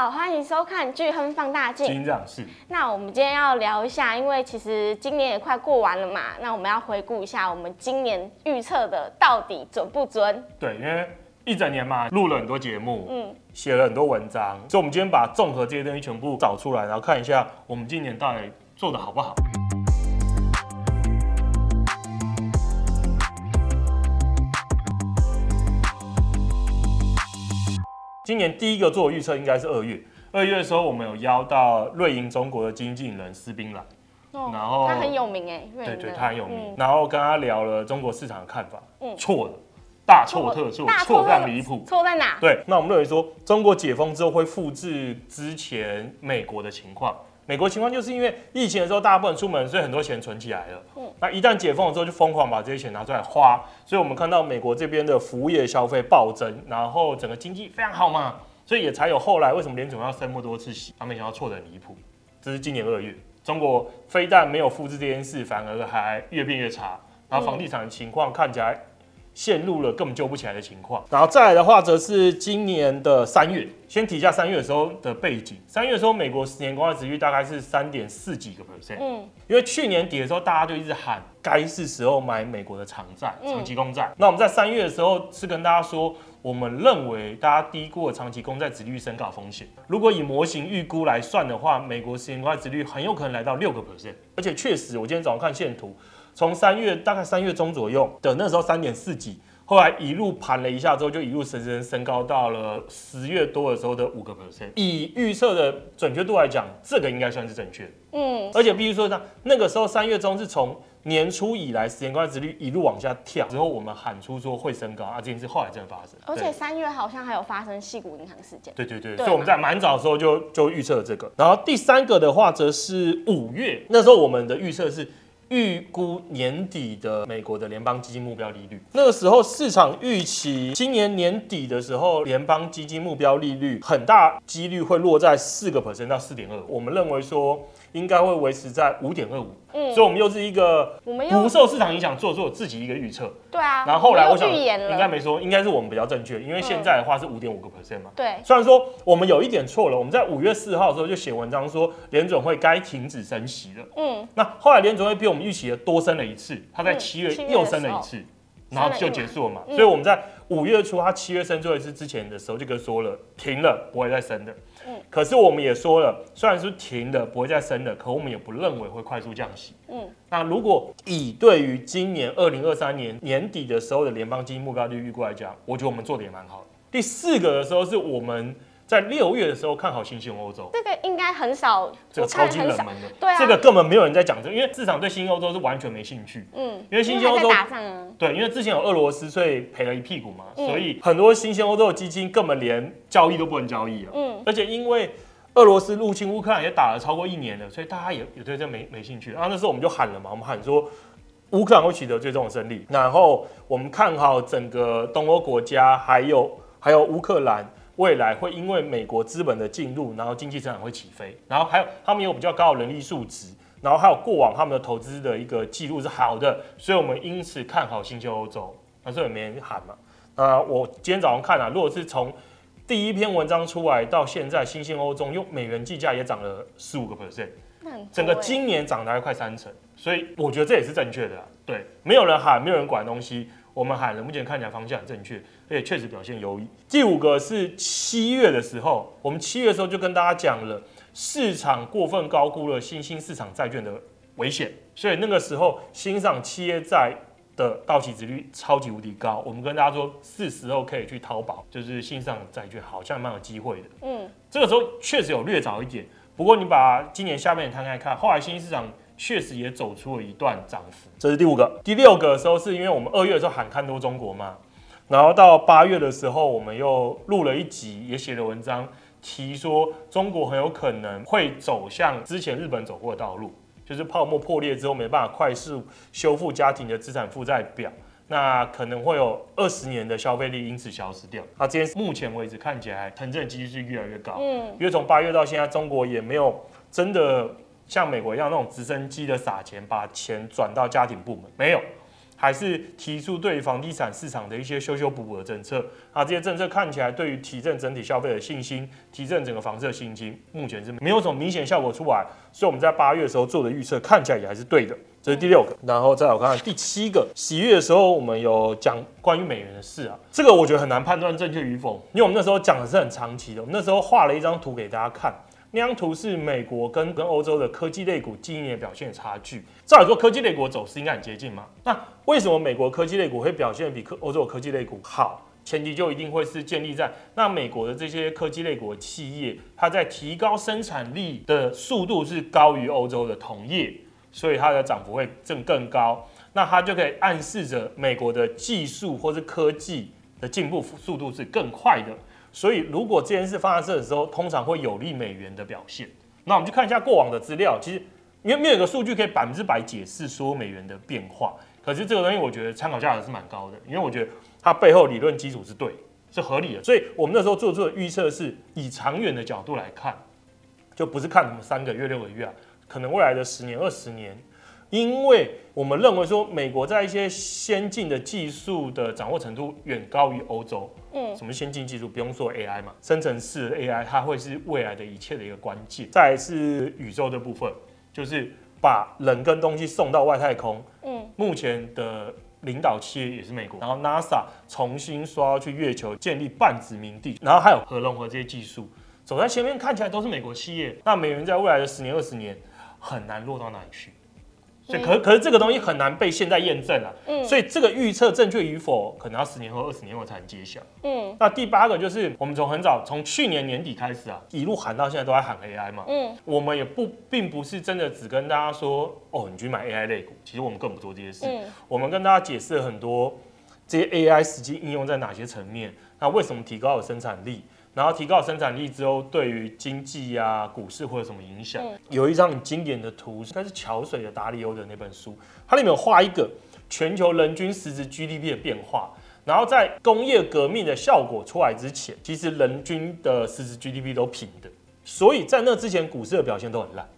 好，欢迎收看《巨亨放大镜》。金长是。那我们今天要聊一下，因为其实今年也快过完了嘛，那我们要回顾一下我们今年预测的到底准不准？对，因为一整年嘛，录了很多节目，嗯，写了很多文章，所以我们今天把综合这些东西全部找出来，然后看一下我们今年到底做的好不好。今年第一个做的预测应该是二月，二月的时候我们有邀到瑞银中国的经纪人斯宾来，哦、然后他很有名哎，对对，他很有名，嗯、然后跟他聊了中国市场的看法，嗯，错了，大错特错，错非常离谱，错在哪？对，那我们认为说中国解封之后会复制之前美国的情况。美国情况就是因为疫情的时候大家不能出门，所以很多钱存起来了。嗯，那一旦解封了之后，就疯狂把这些钱拿出来花。所以我们看到美国这边的服务业消费暴增，然后整个经济非常好嘛，所以也才有后来为什么联总要升那么多次息。他没想到错得很离谱。这是今年二月，中国非但没有复制这件事，反而还越变越差。然后房地产的情况看起来。陷入了根本救不起来的情况，然后再来的话，则是今年的三月。先提一下三月的时候的背景。三月的时候，美国十年公债殖率大概是三点四几个 percent。嗯，因为去年底的时候，大家就一直喊该是时候买美国的长债、长期公债。那我们在三月的时候是跟大家说，我们认为大家低估了长期公债殖率升高风险。如果以模型预估来算的话，美国十年公债殖率很有可能来到六个 percent。而且确实，我今天早上看线图。从三月大概三月中左右的那时候三点四几，后来一路盘了一下之后，就一路升升升高到了十月多的时候的五个 percent。以预测的准确度来讲，这个应该算是正确。嗯，而且必须说呢，那个时候三月中是从年初以来十年公债殖率一路往下跳，之后我们喊出说会升高啊，这件事后来真的发生。而且三月好像还有发生细谷银行事件。对对对，对所以我们在蛮早的时候就就预测了这个。然后第三个的话，则是五月，那时候我们的预测是。预估年底的美国的联邦基金目标利率，那个时候市场预期今年年底的时候，联邦基金目标利率很大几率会落在四个 percent 到四点二。我们认为说。应该会维持在五点二五，嗯，所以我们又是一个不受市场影响做做自己一个预测，对啊，然后后来我想应该没说，应该是我们比较正确，因为现在的话是五点五个 percent 嘛，对，虽然说我们有一点错了，我们在五月四号的时候就写文章说联准会该停止升息了，嗯，那后来联准会比我们预期的多升了一次，它在七月又升了一次，然后就结束了嘛，所以我们在五月初他七月升最后一次之前的时候就跟说了停了，不会再升的。嗯可是我们也说了，虽然是停了，不会再升的，可我们也不认为会快速降息。嗯，那如果以对于今年二零二三年年底的时候的联邦基金目标利率预估来讲，我觉得我们做的也蛮好的。第四个的时候是我们。在六月的时候看好新兴欧洲，这个应该很少，这个超级冷门的，对啊，这个根本没有人在讲这个，因为市场对新兴欧洲是完全没兴趣，嗯，因为新兴欧洲打仗啊，对，因为之前有俄罗斯，所以赔了一屁股嘛，嗯、所以很多新兴欧洲的基金根本连交易都不能交易啊，嗯，而且因为俄罗斯入侵乌克兰也打了超过一年了，所以大家也也对这没没兴趣，然后那时候我们就喊了嘛，我们喊说乌克兰会取得最终的胜利，然后我们看好整个东欧国家，还有还有乌克兰。未来会因为美国资本的进入，然后经济增长会起飞，然后还有他们有比较高的人力素质，然后还有过往他们的投资的一个记录是好的，所以我们因此看好新兴欧洲。那这也没人喊嘛？啊，我今天早上看啊，如果是从第一篇文章出来到现在，新兴欧洲用美元计价也涨了十五个 percent，整个今年涨了快三成，所以我觉得这也是正确的啊。对，没有人喊，没有人管东西。我们喊了，目前看起来方向很正确，而且确实表现优异。第五个是七月的时候，我们七月的时候就跟大家讲了，市场过分高估了新兴市场债券的危险，所以那个时候新上企业债的到期值率超级无敌高。我们跟大家说，是时候可以去淘宝，就是新上债券好像蛮有机会的。嗯，这个时候确实有略早一点，不过你把今年下半年摊开看，后来新兴市场。确实也走出了一段涨幅，这是第五个。第六个的时候，是因为我们二月的时候喊看多中国嘛，然后到八月的时候，我们又录了一集，也写了文章，提说中国很有可能会走向之前日本走过的道路，就是泡沫破裂之后没办法快速修复家庭的资产负债表，那可能会有二十年的消费力因此消失掉。那今天目前为止看起来成真的几率是越来越高，嗯，因为从八月到现在，中国也没有真的。像美国一样那种直升机的撒钱，把钱转到家庭部门没有，还是提出对于房地产市场的一些修修补补的政策啊？这些政策看起来对于提振整体消费的信心、提振整个房市的信心，目前是没有什么明显效果出来。所以我们在八月的时候做的预测看起来也还是对的。这是第六个，然后再来我看看第七个。十月的时候我们有讲关于美元的事啊，这个我觉得很难判断正确与否，因为我们那时候讲的是很长期的。我们那时候画了一张图给大家看。那张图是美国跟跟欧洲的科技类股今年表现的差距。照理说，科技类股走势应该很接近嘛？那为什么美国科技类股会表现比科欧洲的科技类股好？前提就一定会是建立在那美国的这些科技类股企业，它在提高生产力的速度是高于欧洲的同业，所以它的涨幅会更更高。那它就可以暗示着美国的技术或是科技的进步速度是更快的。所以，如果这件事发生的时候，通常会有利美元的表现。那我们就看一下过往的资料，其实因为没有一个数据可以百分之百解释说美元的变化。可是这个东西，我觉得参考价值是蛮高的，因为我觉得它背后理论基础是对，是合理的。所以我们那时候做出的预测是以长远的角度来看，就不是看什么三个月、六个月啊，可能未来的十年、二十年。因为我们认为说，美国在一些先进的技术的掌握程度远高于欧洲。嗯，什么先进技术？不用说 AI 嘛，生成式 AI 它会是未来的一切的一个关键。再来是宇宙的部分，就是把人跟东西送到外太空。嗯，目前的领导企业也是美国。然后 NASA 重新说要去月球建立半殖民地，然后还有核融合这些技术，走在前面看起来都是美国企业。那美元在未来的十年、二十年很难落到哪里去？所以可可是这个东西很难被现在验证啊，嗯，所以这个预测正确与否，可能要十年后、二十年后才能揭晓，嗯。那第八个就是我们从很早，从去年年底开始啊，一路喊到现在都在喊 AI 嘛，嗯，我们也不并不是真的只跟大家说，哦，你去买 AI 类股，其实我们更不做这些事，嗯，我们跟大家解释了很多这些 AI 实际应用在哪些层面，那为什么提高了生产力？然后提高生产力之后，对于经济呀、啊、股市会有什么影响？嗯、有一张很经典的图，应该是桥水的达里欧的那本书，它里面有画一个全球人均实质 GDP 的变化。然后在工业革命的效果出来之前，其实人均的实质 GDP 都平的，所以在那之前股市的表现都很烂，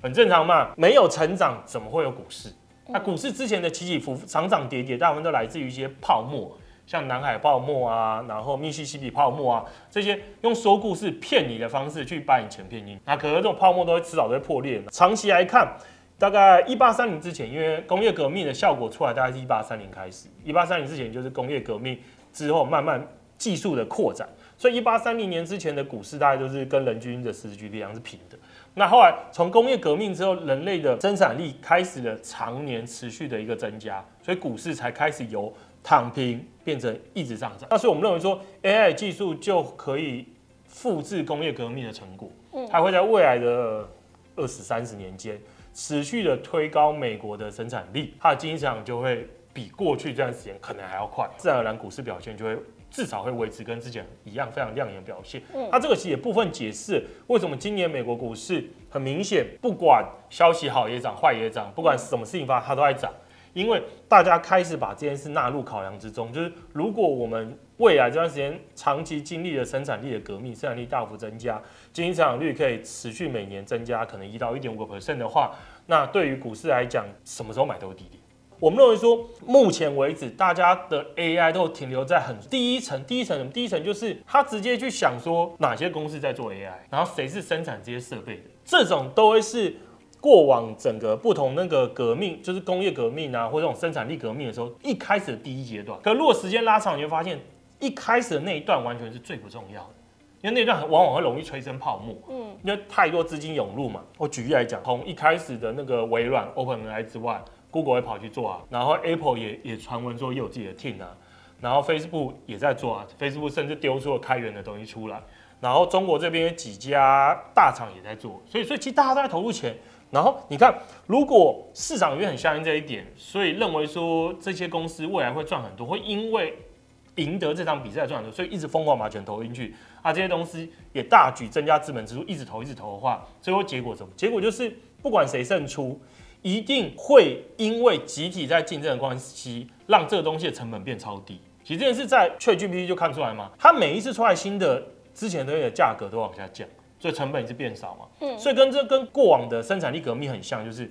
很正常嘛，没有成长怎么会有股市？那股市之前的起起伏伏、涨涨跌跌，大部分都来自于一些泡沫。像南海泡沫啊，然后密西西比泡沫啊，这些用说故事骗你的方式去把你钱骗进，那可能这种泡沫都会迟早都会破裂。长期来看，大概一八三零之前，因为工业革命的效果出来，大概是一八三零开始。一八三零之前就是工业革命之后慢慢技术的扩展，所以一八三零年之前的股市大概都是跟人均的实质 GDP 是平的。那后来从工业革命之后，人类的生产力开始了常年持续的一个增加，所以股市才开始由躺平变成一直上涨，那所以我们认为说，AI 技术就可以复制工业革命的成果，嗯，它会在未来的二十三十年间持续的推高美国的生产力，它的经济增长就会比过去这段时间可能还要快，自然而然股市表现就会至少会维持跟之前一样非常亮眼的表现。嗯，它这个其实也部分解释为什么今年美国股市很明显，不管消息好也涨，坏也涨，不管什么事情发生，它都在涨。因为大家开始把这件事纳入考量之中，就是如果我们未来这段时间长期经历了生产力的革命，生产力大幅增加，经济增长率可以持续每年增加，可能一到一点五个 percent 的话，那对于股市来讲，什么时候买都是低点。我们认为说，目前为止大家的 AI 都停留在很第一层，第一层什么？第一层就是他直接去想说哪些公司在做 AI，然后谁是生产这些设备的，这种都会是。过往整个不同那个革命，就是工业革命啊，或者这种生产力革命的时候，一开始的第一阶段。可如果时间拉长，你会发现一开始的那一段完全是最不重要的，因为那一段往往会容易催生泡沫。嗯，因为太多资金涌入嘛。我举例来讲，从一开始的那个微软 OpenAI 之外，Google 也跑去做啊，然后 Apple 也也传闻说也有自己的 team 啊，然后 Facebook 也在做啊，Facebook 甚至丢出了开源的东西出来，然后中国这边几家大厂也在做，所以所以其实大家都在投入钱。然后你看，如果市场也很相信这一点，所以认为说这些公司未来会赚很多，会因为赢得这场比赛赚很多，所以一直疯狂把钱投进去啊。这些东西也大举增加资本支出，一直投一直投的话，最后结果什么？结果就是不管谁胜出，一定会因为集体在竞争的关系，让这个东西的成本变超低。其实这件事在 ChatGPT 就看出来嘛，它每一次出来新的，之前的价格都往下降。所以成本也是变少嘛，嗯，所以跟这跟过往的生产力革命很像，就是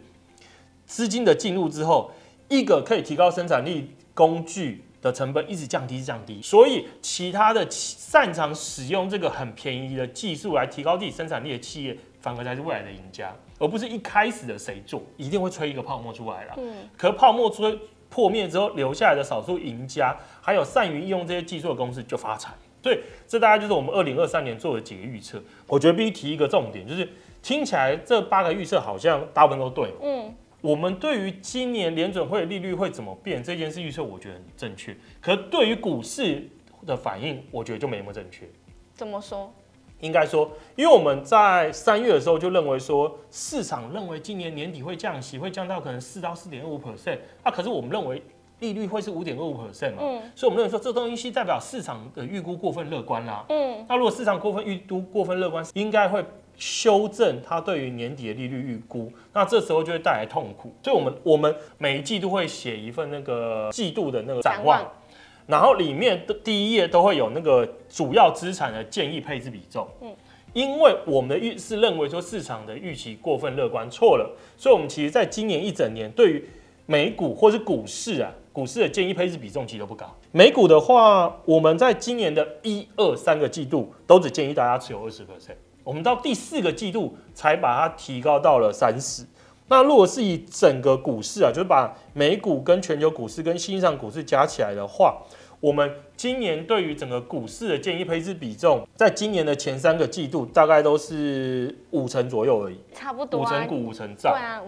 资金的进入之后，一个可以提高生产力工具的成本一直降低降低，所以其他的擅长使用这个很便宜的技术来提高自己生产力的企业，反而才是未来的赢家，而不是一开始的谁做一定会吹一个泡沫出来了。嗯，可泡沫吹破灭之后留下来的少数赢家，还有善于应用这些技术的公司就发财。所以这大概就是我们二零二三年做的几个预测。我觉得必须提一个重点，就是听起来这八个预测好像大部分都对。嗯，我们对于今年联准会利率会怎么变这件事预测，我觉得很正确。可是对于股市的反应，我觉得就没那么正确。怎么说？应该说，因为我们在三月的时候就认为说，市场认为今年年底会降息，会降到可能四到四点五 percent。那可是我们认为。利率会是五点二五 percent 嘛？嗯，所以我们认为说这东西代表市场的预估过分乐观啦。嗯，那如果市场过分预估过分乐观，应该会修正它对于年底的利率预估，那这时候就会带来痛苦。所以我们我们每一季度会写一份那个季度的那个展望，然后里面的第一页都会有那个主要资产的建议配置比重。嗯，因为我们的预是认为说市场的预期过分乐观错了，所以我们其实在今年一整年对于美股或是股市啊。股市的建议配置比重其实都不高。美股的话，我们在今年的一二三个季度都只建议大家持有二十 percent，我们到第四个季度才把它提高到了三十。那如果是以整个股市啊，就是把美股跟全球股市跟新上股市加起来的话，我们今年对于整个股市的建议配置比重，在今年的前三个季度大概都是五成左右而已，差不多啊，五成股五成债。对啊。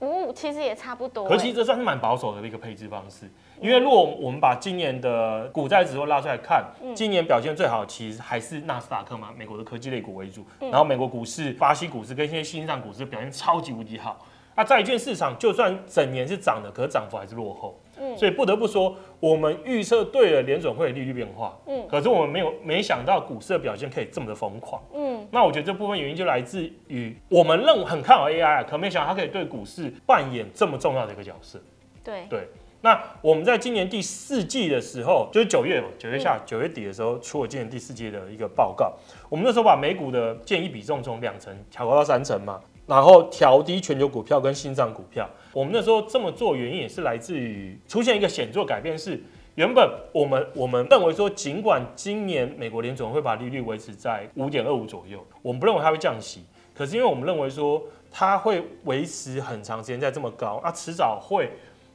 五五其实也差不多，可其实这算是蛮保守的一个配置方式。因为如果我们把今年的股债指数拉出来看，今年表现最好其实还是纳斯达克嘛，美国的科技类股为主。然后美国股市、巴西股市跟一些新上股市表现超级无敌好。那债券市场就算整年是涨的，可是涨幅还是落后。所以不得不说，我们预测对了联准会的利率变化。嗯，可是我们没有没想到股市的表现可以这么的疯狂。嗯，那我觉得这部分原因就来自于我们认很看好 AI，可没想到它可以对股市扮演这么重要的一个角色。对对，那我们在今年第四季的时候，就是九月九月下九月底的时候，出了今年第四季的一个报告。我们那时候把美股的建议比重从两成调高到三成嘛，然后调低全球股票跟新涨股票。我们那时候这么做原因也是来自于出现一个显著改变，是原本我们我们认为说，尽管今年美国联总会把利率维持在五点二五左右，我们不认为它会降息，可是因为我们认为说它会维持很长时间在这么高，啊，迟早会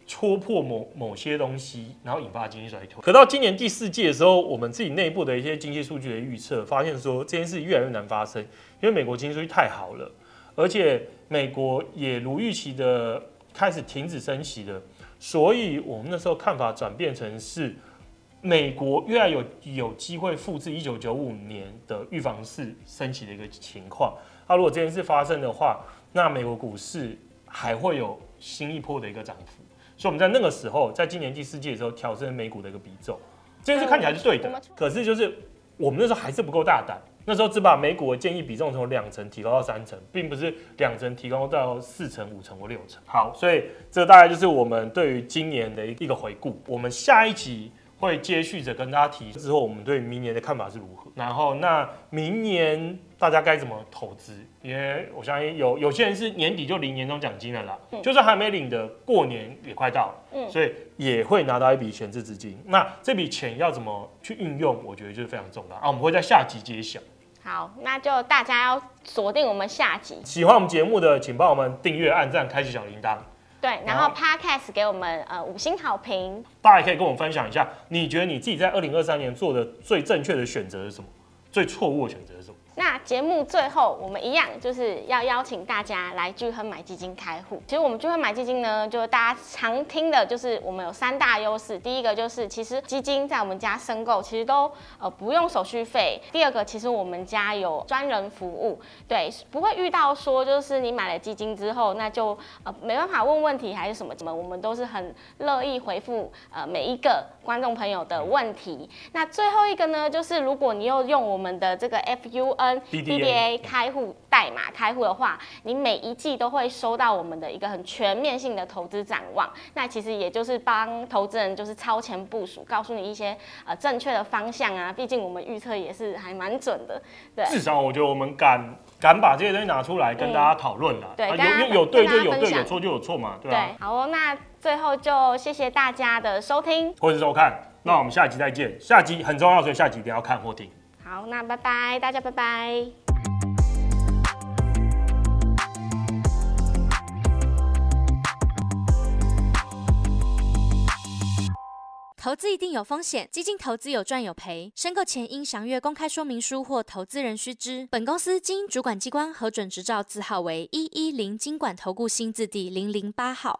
戳破某某些东西，然后引发经济衰退。可到今年第四季的时候，我们自己内部的一些经济数据的预测，发现说这件事越来越难发生，因为美国经济数据太好了，而且美国也如预期的。开始停止升息了，所以我们那时候看法转变成是，美国越来有有机会复制一九九五年的预防式升息的一个情况。那如果这件事发生的话，那美国股市还会有新一波的一个涨幅。所以我们在那个时候，在今年第四季的时候调升美股的一个比重，这件事看起来是对的，可是就是我们那时候还是不够大胆。那时候只把美股的建议比重从两成提高到三成，并不是两成提高到四成、五成或六成。好，所以这大概就是我们对于今年的一个回顾。我们下一集会接续着跟大家提之后，我们对明年的看法是如何。然后，那明年大家该怎么投资？因为我相信有有些人是年底就领年终奖金了啦，嗯、就算还没领的，过年也快到了，嗯，所以也会拿到一笔闲置资金。那这笔钱要怎么去运用？我觉得就是非常重要啊。我们会在下集揭晓。好，那就大家要锁定我们下集。喜欢我们节目的，请帮我们订阅、按赞、开启小铃铛。对，然后 Podcast 给我们呃五星好评。大家也可以跟我们分享一下，你觉得你自己在二零二三年做的最正确的选择是什么？最错误的选择是什么？那节目最后，我们一样就是要邀请大家来聚亨买基金开户。其实我们聚亨买基金呢，就大家常听的，就是我们有三大优势。第一个就是，其实基金在我们家申购，其实都呃不用手续费。第二个，其实我们家有专人服务，对，不会遇到说就是你买了基金之后，那就呃没办法问问题还是什么什么，我们都是很乐意回复呃每一个观众朋友的问题。那最后一个呢，就是如果你又用我们的这个 FU。跟 DBA 开户代码开户的话，你每一季都会收到我们的一个很全面性的投资展望。那其实也就是帮投资人就是超前部署，告诉你一些呃正确的方向啊。毕竟我们预测也是还蛮准的，对。至少我觉得我们敢敢把这些东西拿出来跟大家讨论了。对，有有有对就有对，有错就有错嘛，对好哦，那。最后就谢谢大家的收听或者收看，那我们下集再见。下集很重要，所以下集一定要看或听。好，那拜拜，大家拜拜。投资一定有风险，基金投资有赚有赔，申购前应详阅公开说明书或投资人须知。本公司经主管机关核准执照字号为一一零金管投顾新字第零零八号。